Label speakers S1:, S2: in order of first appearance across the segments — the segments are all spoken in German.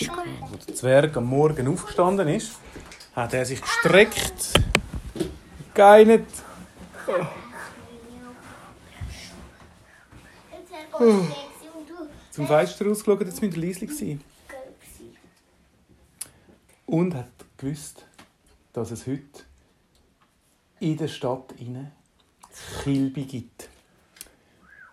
S1: Als der Zwerg am Morgen aufgestanden ist, hat er sich gestreckt, geinert. Zum Fenster rausgeschaut, jetzt müsste er leise sein. Und hat gewusst, dass es heute in der Stadt inne Kilby gibt.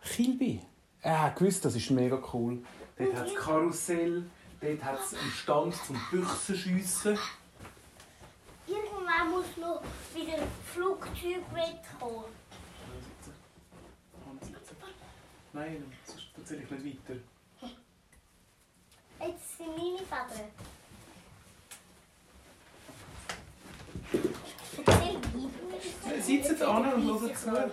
S1: Kilby. Er hat gewusst, das ist mega cool. Dort hat es Karussell, dort hat es einen Stand zum Büchsenschiessen.
S2: Irgendwann muss noch wieder ein Flugzeug mitkommen.
S1: Nein, sonst erzähle ich nicht weiter.
S2: Jetzt sind meine Federn.
S1: Sitzt an und hört zu.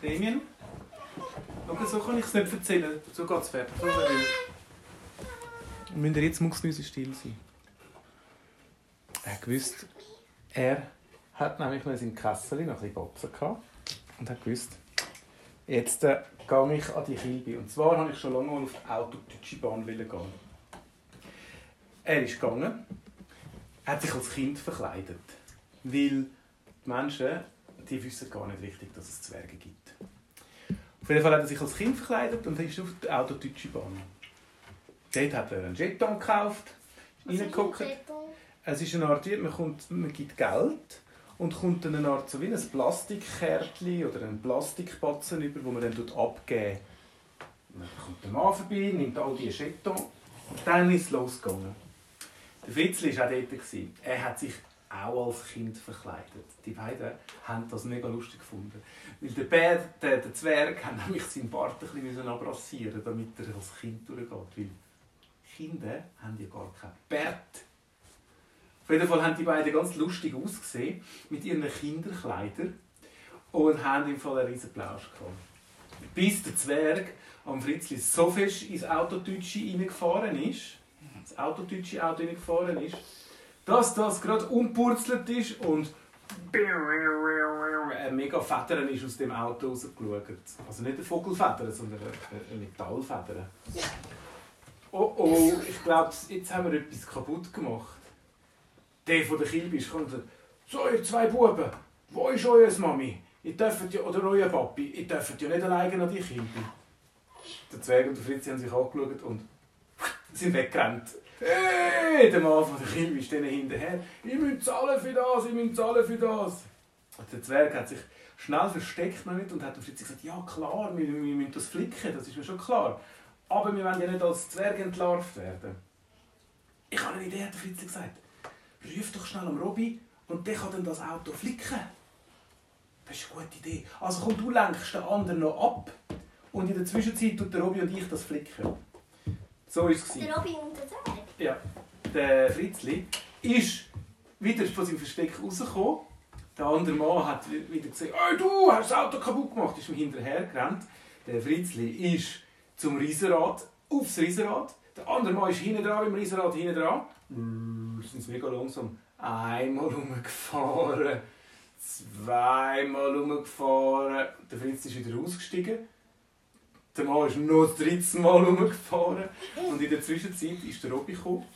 S1: Damien? Schau, so kann ich es nicht erzählen. So geht es fertig. Müsst ihr jetzt mucksmäuschen still sein. Er hat gewusst, er hat nämlich noch in seinem Kessel noch ein bisschen gehabt und hat gewusst, jetzt äh, gehe ich an die Kilbe. Und zwar habe ich schon lange auf die Autodeutsche Bahn gehen. Er ist gegangen, hat sich als Kind verkleidet, weil die Menschen, die wissen gar nicht richtig, dass es Zwerge gibt. Auf jeden Fall hat er sich als Kind verkleidet und ist auf die Autodeutsche Bahn. Dort hat er einen Jeton gekauft, reingeguckt. Es ist eine Art, man, kommt, man gibt Geld und kommt dann eine Art so wie ein Plastikkärtchen oder einen Plastikbatzen über, wo man dann abgeben Dann kommt der Mann vorbei, nimmt all diese Jetons und dann ist es losgegangen. Der Fritzli war auch dort. Er hat sich auch als Kind verkleidet. Die beiden haben das mega lustig gefunden. Weil der, Bär, der, der Zwerg hat nämlich seinen Bart ein bisschen abrassieren damit er als Kind durchgeht. Weil Kinder haben ja gar keinen Bart. Auf jeden Fall haben die beiden ganz lustig ausgesehen mit ihren Kinderkleidern und haben im Fall einen riesen Plausch gehabt. Bis der Zwerg am Fritzli so fest ins Autodeutsche reingefahren ist, das Autodeutsche Auto reingefahren ist, dass das gerade umpurzelt ist und ein mega Federn ist aus dem Auto rausgeschaut. Also nicht eine Vogelfeder, sondern eine Metallfeder. Oh oh, ich glaube, jetzt haben wir etwas kaputt gemacht. Der von der Kilbe ist und gesagt, so ihr zwei Buben, wo ist euer Mami? Ihr dürft ja, oder euer Papi, ihr dürft ja nicht alleine an die Kilbe. Der Zwerg und der Fritzi haben sich angeschaut und sind weggerannt. Hey, der Mann von der Kilbe denen hinterher. Ich müsst zahlen für das, ich müsst zahlen für das. Und der Zwerg hat sich schnell versteckt noch nicht und hat der Fritzi gesagt, ja klar, wir, wir müssen das flicken, das ist mir schon klar. Aber wir wollen ja nicht als Zwerg entlarvt werden. Ich habe eine Idee, hat der Fritzi gesagt. Ruf doch schnell am Robby und der kann dann das Auto flicken. Das ist eine gute Idee. Also komm, du lenkst den anderen noch ab und in der Zwischenzeit tut der Robby und ich das flicken. So war es.
S2: Der Robin und der Zwerg.
S1: Ja. Der Fritzli ist wieder von seinem Versteck rausgekommen. Der andere Mann hat wieder gesagt, hey, du hast das Auto kaputt gemacht, ist ihm hinterher gerannt. Der Fritzli ist zum Riesenrad, aufs Riesenrad. Der andere Mann ist hinten dran, beim Riesenrad hinten dran. Mm, sind mega langsam. Einmal rumgefahren, zweimal rumgefahren. Der Fritz ist wieder ausgestiegen. Der Mann ist noch das dritte Mal rumgefahren. Und in der Zwischenzeit ist der Robby gekommen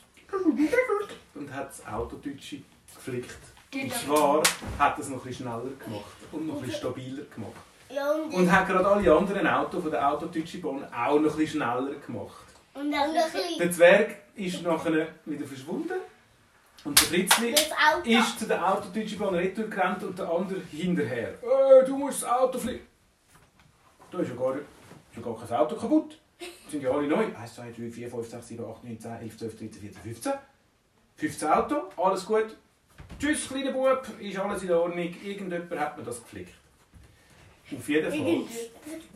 S1: und hat das Autodeutsche geflickt. Und zwar hat es noch ein bisschen schneller gemacht und noch ein bisschen stabiler gemacht.
S2: Ja, und,
S1: Und hat gerade alle anderen Autos von der Autodeutsche Bahn auch noch ein bisschen schneller gemacht.
S2: und dann noch ein
S1: Der Zwerg ist nachher wieder verschwunden. Und der Fritzli
S2: das
S1: ist zu der Autodeutsche Bahn retour gerannt und der andere hinterher. Äh, du musst das Auto fliegen. Da ist ja gar, ist ja gar kein Auto kaputt. Sind ja alle neu. 1, 2, 3, 4, 5, 6, 7, 8, 9, 10, 11, 12, 13, 14, 15. 15 Auto, alles gut. Tschüss, kleiner Bub, ist alles in Ordnung. Irgendjemand hat mir das geflickt. Auf jeden Fall,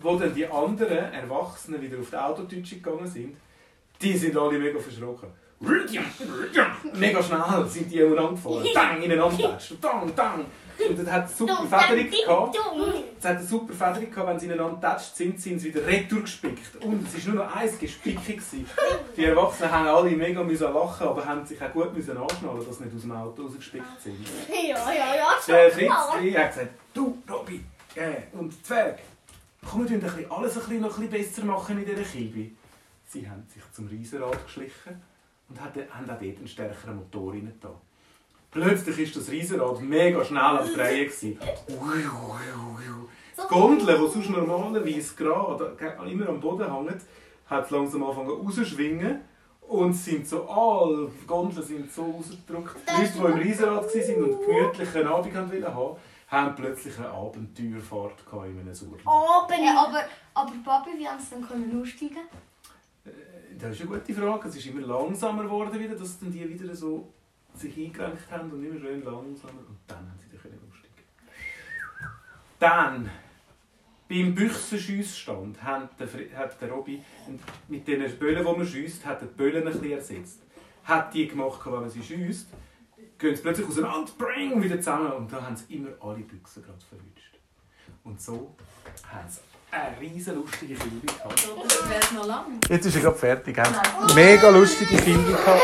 S1: wo dann die anderen Erwachsenen wieder auf die Autodeutsche gegangen sind, die sind alle mega verschrocken. Mega schnell sind die umeinander gefahren. Bang, ineinander getatscht. Dang, dang. Und das hat super
S2: Dumm,
S1: Federung gehabt. Es hat eine super Federung gehabt, wenn sie ineinander getatscht sind, sind sie wieder retour gespickt. Und es war nur noch eins gespickt. gewesen. Die Erwachsenen haben alle mega müssen lachen, aber haben sich auch gut müssen anschnallen, dass sie nicht aus dem Auto rausgespickt sind.
S2: Ja, ja, ja,
S1: Der. Fritz hat gesagt, du, Robby, äh, und Zwerg, komm, wir bisschen, alles ein bisschen, noch ein bisschen besser machen in dieser Kibe. Sie haben sich zum Riesenrad geschlichen und haben auch dort einen stärkeren Motor rein. Plötzlich ist das Riesenrad mega schnell am Drehen. gewesen. Die Gondel, die sonst normalerweise gerade immer am Boden hängt, hat langsam angefangen rauszuschwingen. Und sind so, alle die Gondeln sind so rausgedrückt. Die Leute, die im Riesenrad waren und gemütlichen Abend haben haben plötzlich eine Abenteuerfahrt in einem Surli.
S2: Oben.
S3: Ja, aber, aber Papi, wie haben sie dann können aussteigen?
S1: Das ist eine gute Frage. Es ist immer langsamer geworden, wieder, dass dann die wieder so sich eingerenkt haben und immer schön langsamer. Und dann haben sie dann aussteigen. Dann, beim Büchsenschüssstand hat der, hat der Robby mit den Böllen, die man schiesst, hat die Böllen ein bisschen ersetzt. Hat die gemacht, wenn man sie schiesst, gehen sie plötzlich auseinander, bring, wieder zusammen. Und da haben sie immer alle Büchsen gerade verwünscht. Und so haben sie eine riesen lustige Filme gehabt.
S4: Das wäre noch lang.
S1: Jetzt ist er gerade fertig. Haben mega lustige Filme gehabt.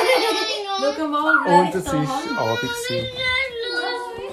S4: Schau mal,
S1: Und es war. Abend. gewesen.